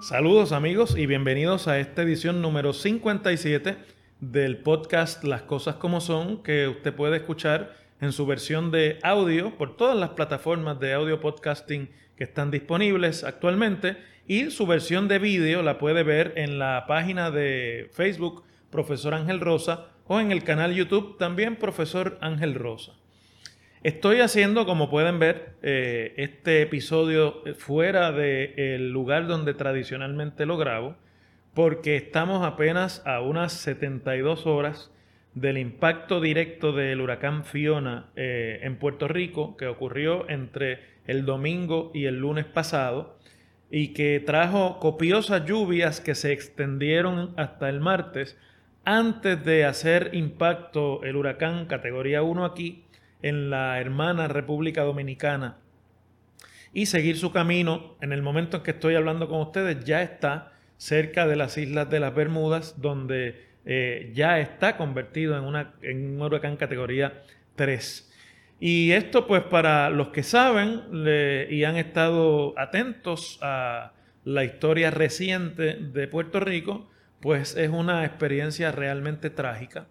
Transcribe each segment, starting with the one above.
Saludos amigos y bienvenidos a esta edición número 57 del podcast Las Cosas como Son que usted puede escuchar en su versión de audio por todas las plataformas de audio podcasting que están disponibles actualmente y su versión de vídeo la puede ver en la página de Facebook Profesor Ángel Rosa o en el canal YouTube también Profesor Ángel Rosa. Estoy haciendo, como pueden ver, eh, este episodio fuera del lugar donde tradicionalmente lo grabo, porque estamos apenas a unas 72 horas del impacto directo del huracán Fiona eh, en Puerto Rico, que ocurrió entre el domingo y el lunes pasado, y que trajo copiosas lluvias que se extendieron hasta el martes, antes de hacer impacto el huracán categoría 1 aquí en la hermana República Dominicana y seguir su camino. En el momento en que estoy hablando con ustedes ya está cerca de las islas de las Bermudas, donde eh, ya está convertido en, en un huracán categoría 3. Y esto pues para los que saben y han estado atentos a la historia reciente de Puerto Rico, pues es una experiencia realmente trágica.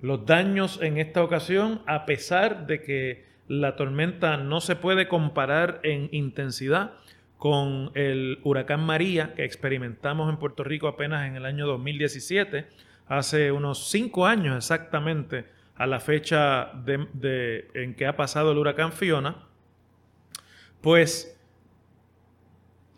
Los daños en esta ocasión, a pesar de que la tormenta no se puede comparar en intensidad con el huracán María que experimentamos en Puerto Rico apenas en el año 2017, hace unos cinco años exactamente a la fecha de, en que ha pasado el huracán Fiona, pues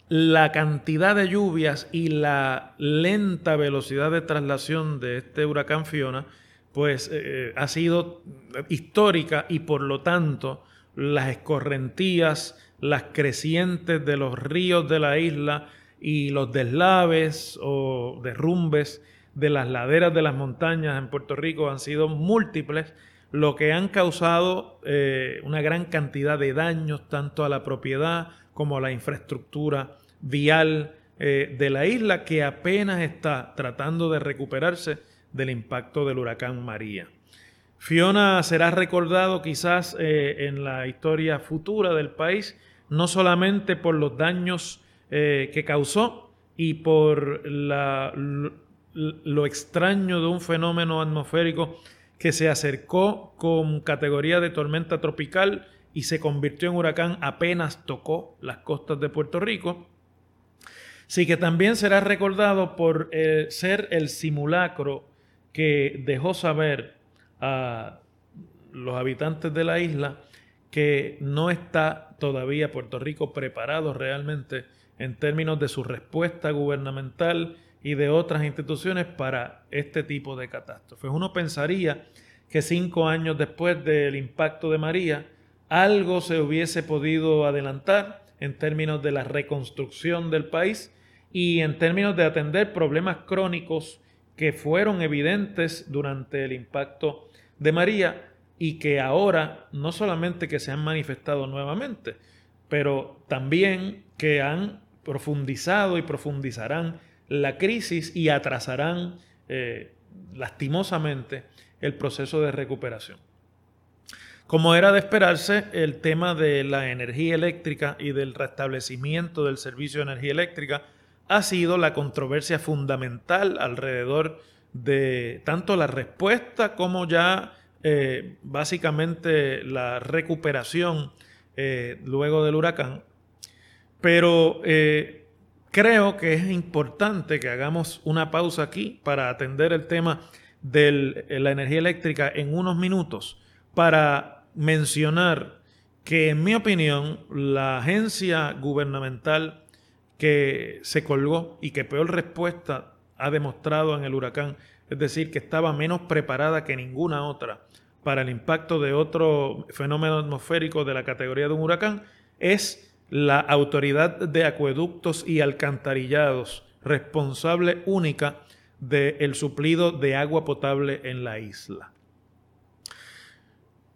la cantidad de lluvias y la lenta velocidad de traslación de este huracán Fiona pues eh, eh, ha sido histórica y por lo tanto las escorrentías, las crecientes de los ríos de la isla y los deslaves o derrumbes de las laderas de las montañas en Puerto Rico han sido múltiples, lo que han causado eh, una gran cantidad de daños tanto a la propiedad como a la infraestructura vial de la isla que apenas está tratando de recuperarse del impacto del huracán María. Fiona será recordado quizás eh, en la historia futura del país, no solamente por los daños eh, que causó y por lo, extraño de un fenómeno atmosférico que se acercó con categoría de tormenta tropical y se convirtió en huracán apenas tocó las costas de Puerto Rico. Sí que también será recordado por eh, ser el simulacro que dejó saber a los habitantes de la isla que no está todavía Puerto Rico preparado realmente en términos de su respuesta gubernamental y de otras instituciones para este tipo de catástrofes. Uno pensaría que cinco años después del impacto de María, algo se hubiese podido adelantar en términos de la reconstrucción del país y en términos de atender problemas crónicos que fueron evidentes durante el impacto de María y que ahora no solamente que se han manifestado nuevamente, pero también que han profundizado y profundizarán la crisis y atrasarán eh, lastimosamente el proceso de recuperación. Como era de esperarse, el tema de la energía eléctrica y del restablecimiento del servicio de energía eléctrica ha sido la controversia fundamental alrededor de tanto la respuesta como ya eh, básicamente la recuperación eh, luego del huracán. Pero creo que es importante que hagamos una pausa aquí para atender el tema de la energía eléctrica en unos minutos para mencionar que en mi opinión la agencia gubernamental que se colgó y que peor respuesta ha demostrado en el huracán, es decir, que estaba menos preparada que ninguna otra para el impacto de otro fenómeno atmosférico de la categoría de un huracán, es la Autoridad de Acueductos y Alcantarillados, responsable única del suplido de agua potable en la isla.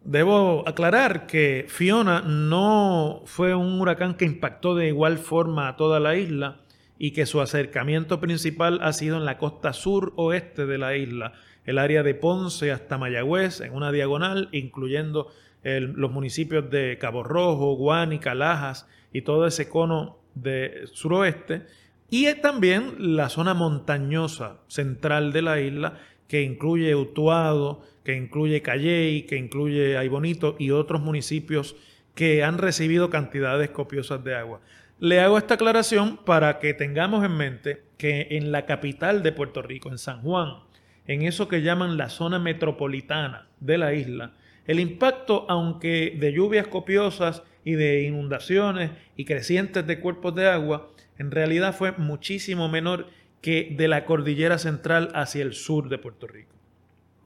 Debo aclarar que Fiona no fue un huracán que impactó de igual forma a toda la isla y que su acercamiento principal ha sido en la costa sur-oeste de la isla, el área de Ponce hasta Mayagüez, en una diagonal, incluyendo los municipios de Cabo Rojo, Guánica, Lajas y todo ese cono de suroeste, y también la zona montañosa central de la isla, que incluye Utuado, que incluye Calley, que incluye Aybonito y otros municipios que han recibido cantidades copiosas de agua. Le hago esta aclaración para que tengamos en mente que en la capital de Puerto Rico, en San Juan, en eso que llaman la zona metropolitana de la isla, el impacto, aunque de lluvias copiosas y de inundaciones y crecientes de cuerpos de agua, en realidad fue muchísimo menor que de la cordillera central hacia el sur de Puerto Rico.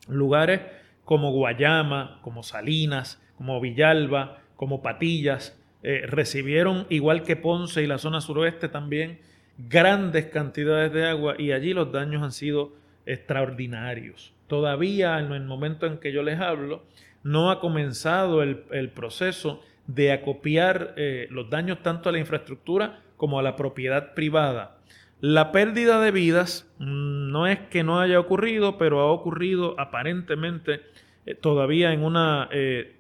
Lugares como Guayama, como Salinas, como Villalba, como Patillas, eh, recibieron, igual que Ponce y la zona suroeste también, grandes cantidades de agua y allí los daños han sido extraordinarios. Todavía en el momento en que yo les hablo, no ha comenzado el, proceso de acopiar eh, los daños tanto a la infraestructura como a la propiedad privada. La pérdida de vidas mm, no es que no haya ocurrido, pero ha ocurrido aparentemente eh, todavía en una eh,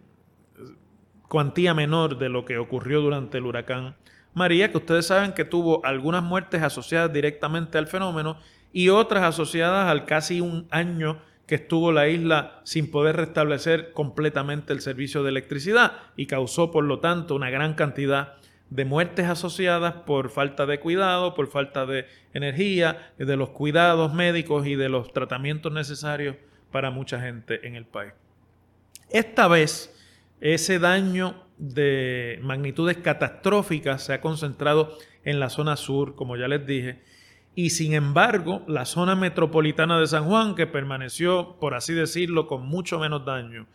cuantía menor de lo que ocurrió durante el huracán María, que ustedes saben que tuvo algunas muertes asociadas directamente al fenómeno y otras asociadas al casi un año que estuvo la isla sin poder restablecer completamente el servicio de electricidad y causó por lo tanto una gran cantidad de muertes asociadas por falta de cuidado, por falta de energía, de los cuidados médicos y de los tratamientos necesarios para mucha gente en el país. Esta vez, ese daño de magnitudes catastróficas se ha concentrado en la zona sur, como ya les dije, y sin embargo la zona metropolitana de San Juan, que permaneció, por así decirlo, con mucho menos daño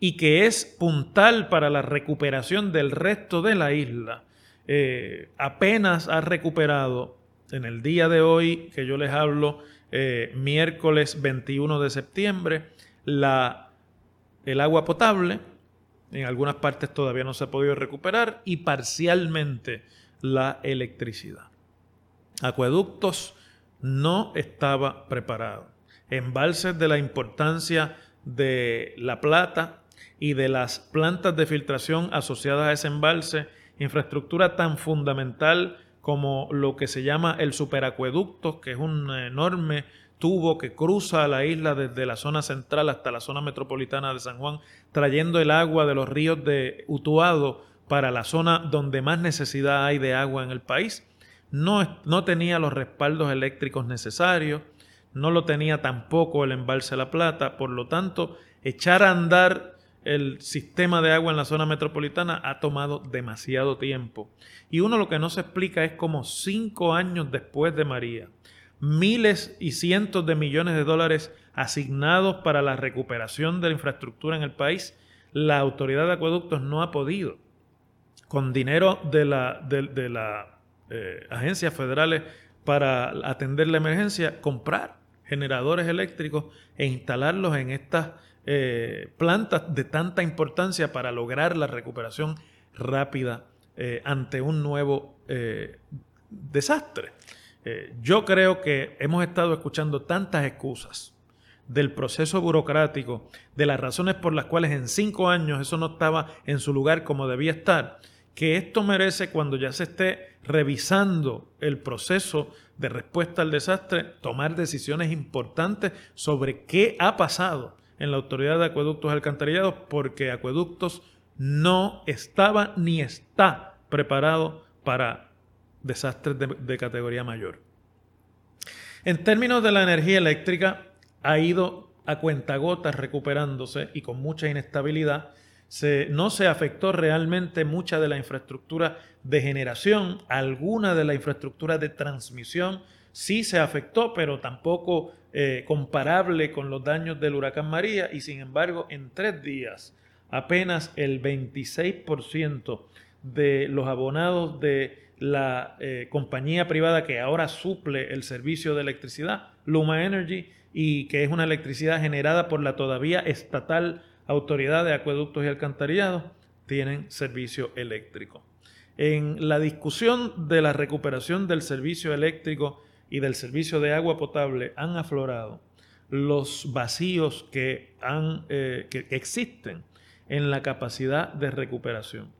y que es puntal para la recuperación del resto de la isla, eh, apenas ha recuperado en el día de hoy que yo les hablo, eh, miércoles 21 de septiembre, la, el agua potable, en algunas partes todavía no se ha podido recuperar, y parcialmente la electricidad. Acueductos no estaba preparado. Embalses de la importancia de la plata y de las plantas de filtración asociadas a ese embalse, infraestructura tan fundamental como lo que se llama el superacueducto, que es un enorme tubo que cruza la isla desde la zona central hasta la zona metropolitana de San Juan, trayendo el agua de los ríos de Utuado para la zona donde más necesidad hay de agua en el país no, tenía los respaldos eléctricos necesarios, no lo tenía tampoco el embalse La Plata, por lo tanto, echar a andar el sistema de agua en la zona metropolitana ha tomado demasiado tiempo. Y uno lo que no se explica es cómo cinco años después de María, miles y cientos de millones de dólares asignados para la recuperación de la infraestructura en el país, la autoridad de acueductos no ha podido, con dinero de la, de la eh, agencias federales para atender la emergencia, comprar generadores eléctricos e instalarlos en estas eh, plantas de tanta importancia para lograr la recuperación rápida eh, ante un nuevo desastre. yo creo que hemos estado escuchando tantas excusas del proceso burocrático, de las razones por las cuales en cinco años eso no estaba en su lugar como debía estar, que esto merece cuando ya se esté revisando el proceso de respuesta al desastre, tomar decisiones importantes sobre qué ha pasado en la Autoridad de Acueductos Alcantarillados, porque Acueductos no estaba ni está preparado para desastres de, de categoría mayor. En términos de la energía eléctrica, ha ido a cuentagotas recuperándose y con mucha inestabilidad no se afectó realmente mucha de la infraestructura de generación, alguna de la infraestructura de transmisión sí se afectó, pero tampoco eh, comparable con los daños del huracán María. Y sin embargo en tres días apenas el 26% de los abonados de la eh, compañía privada que ahora suple el servicio de electricidad, Luma Energy, y que es una electricidad generada por la todavía estatal Autoridad de Acueductos y Alcantarillados tienen servicio eléctrico. En la discusión de la recuperación del servicio eléctrico y del servicio de agua potable han aflorado los vacíos que, han, eh, que existen en la capacidad de recuperación.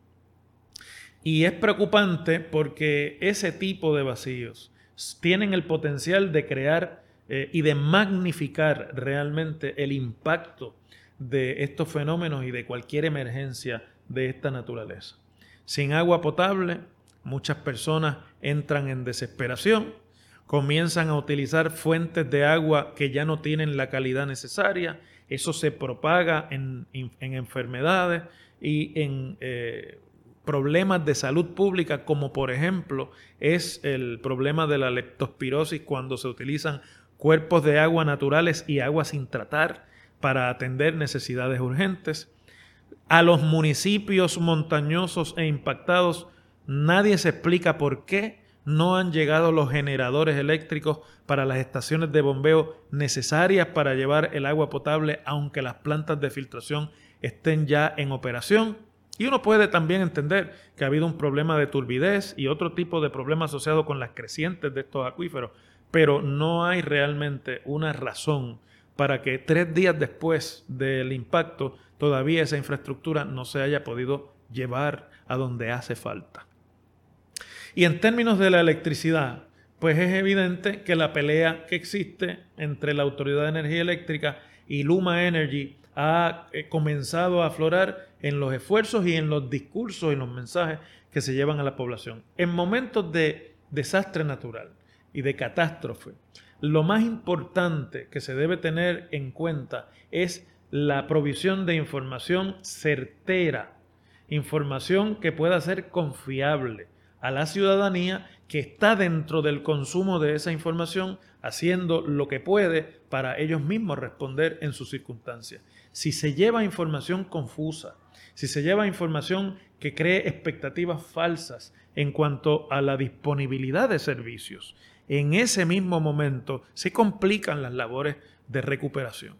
Y es preocupante porque ese tipo de vacíos tienen el potencial de crear eh, y de magnificar realmente el impacto de estos fenómenos y de cualquier emergencia de esta naturaleza. Sin agua potable, muchas personas entran en desesperación, comienzan a utilizar fuentes de agua que ya no tienen la calidad necesaria, eso se propaga en, enfermedades y en eh, problemas de salud pública, como por ejemplo es el problema de la leptospirosis cuando se utilizan cuerpos de agua naturales y agua sin tratar para atender necesidades urgentes. A los municipios montañosos e impactados nadie se explica por qué no han llegado los generadores eléctricos para las estaciones de bombeo necesarias para llevar el agua potable, aunque las plantas de filtración estén ya en operación. Y uno puede también entender que ha habido un problema de turbidez y otro tipo de problema asociado con las crecientes de estos acuíferos, pero no hay realmente una razón para que tres días después del impacto todavía esa infraestructura no se haya podido llevar a donde hace falta. Y en términos de la electricidad, pues es evidente que la pelea que existe entre la Autoridad de Energía Eléctrica y Luma Energy ha eh, comenzado a aflorar en los esfuerzos y en los discursos y los mensajes que se llevan a la población. En momentos de desastre natural y de catástrofe, lo más importante que se debe tener en cuenta es la provisión de información certera, información que pueda ser confiable a la ciudadanía que está dentro del consumo de esa información haciendo lo que puede para ellos mismos responder en sus circunstancias. Si se lleva información confusa, si se lleva información que cree expectativas falsas en cuanto a la disponibilidad de servicios, en ese mismo momento se complican las labores de recuperación.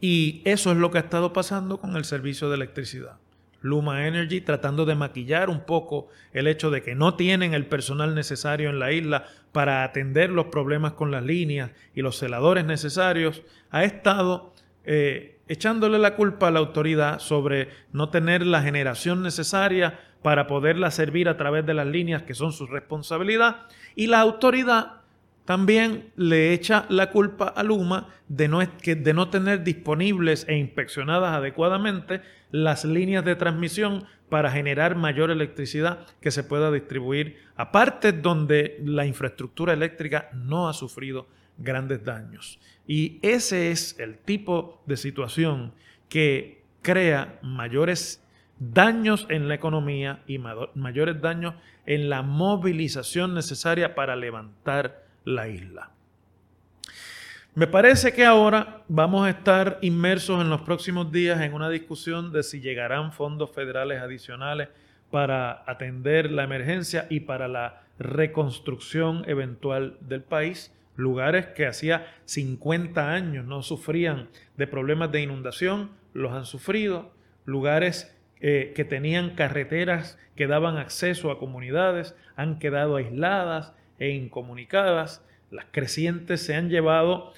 Y eso es lo que ha estado pasando con el servicio de electricidad. Luma Energy tratando de maquillar un poco el hecho de que no tienen el personal necesario en la isla para atender los problemas con las líneas y los celadores necesarios, ha estado eh, echándole la culpa a la autoridad sobre no tener la generación necesaria para poderla servir a través de las líneas que son su responsabilidad y la autoridad también le echa la culpa a Luma de no, de no tener disponibles e inspeccionadas adecuadamente las líneas de transmisión para generar mayor electricidad que se pueda distribuir a partes donde la infraestructura eléctrica no ha sufrido grandes daños. Y ese es el tipo de situación que crea mayores daños en la economía y mayores daños en la movilización necesaria para levantar la isla. Me parece que ahora vamos a estar inmersos en los próximos días en una discusión de si llegarán fondos federales adicionales para atender la emergencia y para la reconstrucción eventual del país. Lugares que hacía 50 años no sufrían de problemas de inundación, los han sufrido. Lugares eh, que tenían carreteras que daban acceso a comunidades han quedado aisladas e incomunicadas. Las crecientes se han llevado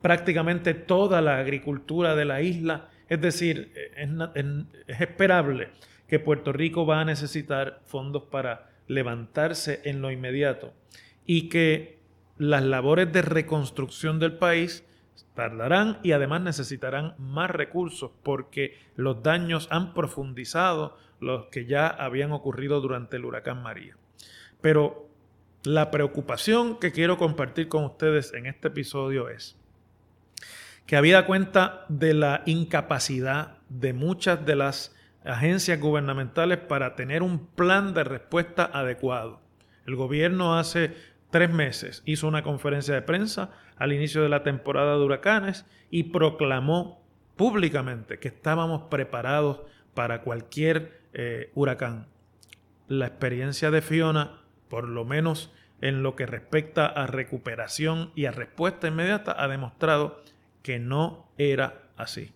prácticamente toda la agricultura de la isla. Es decir, es, es esperable que Puerto Rico va a necesitar fondos para levantarse en lo inmediato y que las labores de reconstrucción del país tardarán y además necesitarán más recursos porque los daños han profundizado los que ya habían ocurrido durante el huracán María. Pero la preocupación que quiero compartir con ustedes en este episodio es que habida cuenta de la incapacidad de muchas de las agencias gubernamentales para tener un plan de respuesta adecuado. El gobierno hace tres meses hizo una conferencia de prensa al inicio de la temporada de huracanes y proclamó públicamente que estábamos preparados para cualquier eh, huracán. La experiencia de Fiona por lo menos en lo que respecta a recuperación y a respuesta inmediata, ha demostrado que no era así.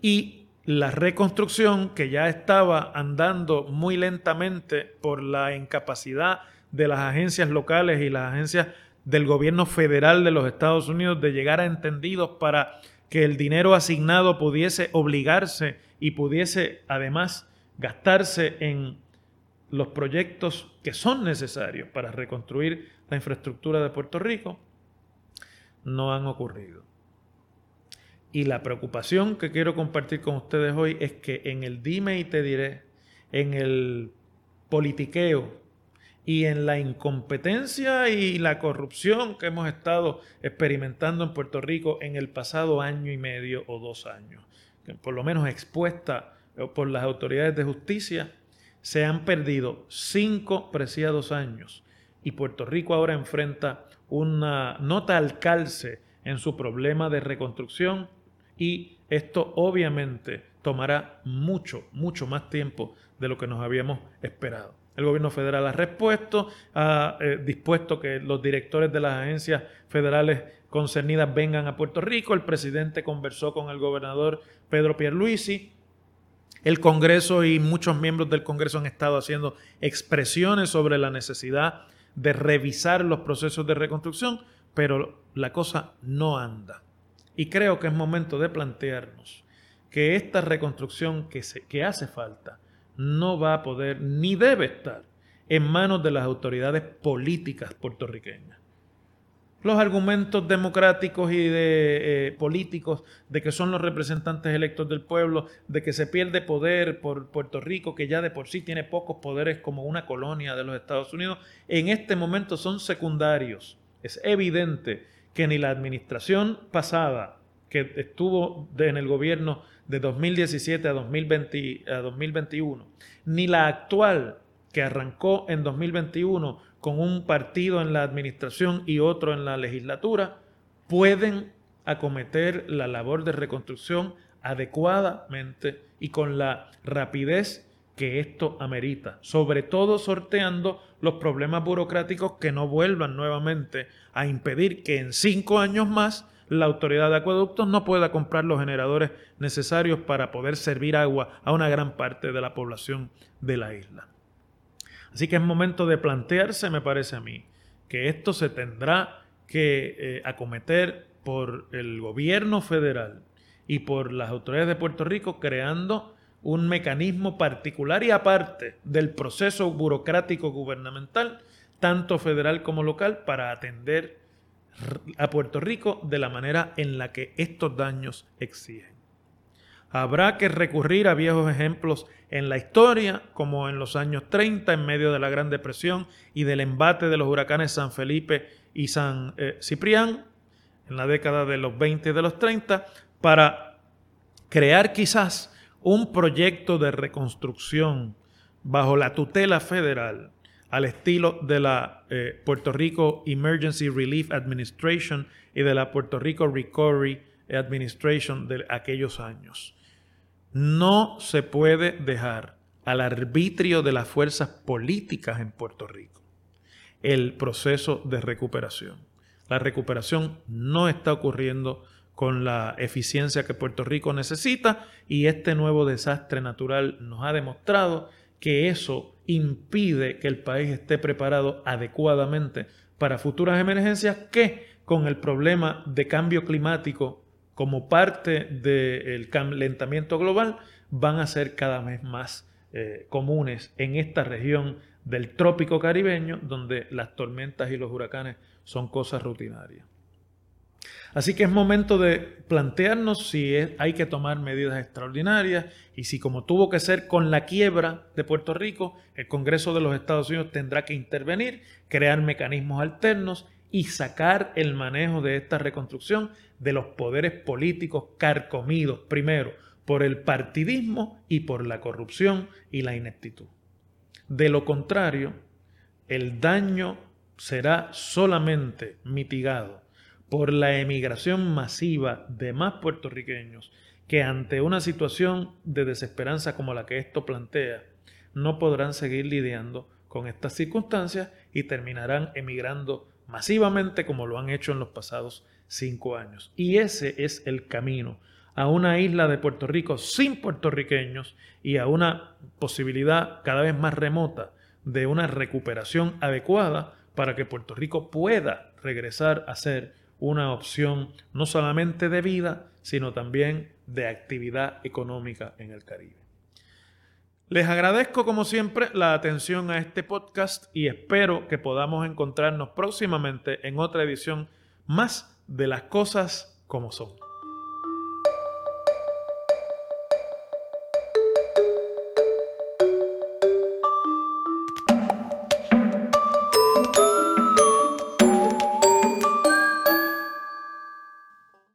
Y la reconstrucción que ya estaba andando muy lentamente por la incapacidad de las agencias locales y las agencias del gobierno federal de los Estados Unidos de llegar a entendidos para que el dinero asignado pudiese obligarse y pudiese además gastarse en los proyectos que son necesarios para reconstruir la infraestructura de Puerto Rico, no han ocurrido. Y la preocupación que quiero compartir con ustedes hoy es que en el dime y te diré, en el politiqueo y en la incompetencia y la corrupción que hemos estado experimentando en Puerto Rico en el pasado año y medio o dos años, por lo menos expuesta por las autoridades de justicia, se han perdido cinco preciados años y Puerto Rico ahora enfrenta una nota al calce en su problema de reconstrucción y esto obviamente tomará mucho, mucho más tiempo de lo que nos habíamos esperado. El gobierno federal ha respuesto, ha eh, dispuesto que los directores de las agencias federales concernidas vengan a Puerto Rico. El presidente conversó con el gobernador Pedro Pierluisi. El Congreso y muchos miembros del Congreso han estado haciendo expresiones sobre la necesidad de revisar los procesos de reconstrucción, pero la cosa no anda. Y creo que es momento de plantearnos que esta reconstrucción que, se, que hace falta no va a poder ni debe estar en manos de las autoridades políticas puertorriqueñas. Los argumentos democráticos y de, eh, políticos de que son los representantes electos del pueblo, de que se pierde poder por Puerto Rico, que ya de por sí tiene pocos poderes como una colonia de los Estados Unidos, en este momento son secundarios. Es evidente que ni la administración pasada, que estuvo en el gobierno de 2017 a, 2020, a 2021, ni la actual, que arrancó en 2021 con un partido en la administración y otro en la legislatura, pueden acometer la labor de reconstrucción adecuadamente y con la rapidez que esto amerita, sobre todo sorteando los problemas burocráticos que no vuelvan nuevamente a impedir que en cinco años más la autoridad de acueductos no pueda comprar los generadores necesarios para poder servir agua a una gran parte de la población de la isla. Así que es momento de plantearse, me parece a mí, que esto se tendrá que eh, acometer por el gobierno federal y por las autoridades de Puerto Rico creando un mecanismo particular y aparte del proceso burocrático gubernamental, tanto federal como local, para atender a Puerto Rico de la manera en la que estos daños exigen. Habrá que recurrir a viejos ejemplos en la historia, como en los años 30, en medio de la Gran Depresión y del embate de los huracanes San Felipe y San eh, Ciprián, en la década de los 20 y de los 30, para crear quizás un proyecto de reconstrucción bajo la tutela federal al estilo de la eh, Puerto Rico Emergency Relief Administration y de la Puerto Rico Recovery Administration de aquellos años. No se puede dejar al arbitrio de las fuerzas políticas en Puerto Rico el proceso de recuperación. La recuperación no está ocurriendo con la eficiencia que Puerto Rico necesita y este nuevo desastre natural nos ha demostrado que eso impide que el país esté preparado adecuadamente para futuras emergencias que con el problema de cambio climático como parte del calentamiento global van a ser cada vez más eh, comunes en esta región del trópico caribeño donde las tormentas y los huracanes son cosas rutinarias. Así que es momento de plantearnos si hay que tomar medidas extraordinarias y si como tuvo que ser con la quiebra de Puerto Rico, el Congreso de los Estados Unidos tendrá que intervenir, crear mecanismos alternos y sacar el manejo de esta reconstrucción de los poderes políticos carcomidos, primero, por el partidismo y por la corrupción y la ineptitud. De lo contrario, el daño será solamente mitigado por la emigración masiva de más puertorriqueños que ante una situación de desesperanza como la que esto plantea, no podrán seguir lidiando con estas circunstancias y terminarán emigrando masivamente como lo han hecho en los pasados cinco años. Y ese es el camino a una isla de Puerto Rico sin puertorriqueños y a una posibilidad cada vez más remota de una recuperación adecuada para que Puerto Rico pueda regresar a ser una opción no solamente de vida, sino también de actividad económica en el Caribe. Les agradezco como siempre la atención a este podcast y espero que podamos encontrarnos próximamente en otra edición más de las cosas como son.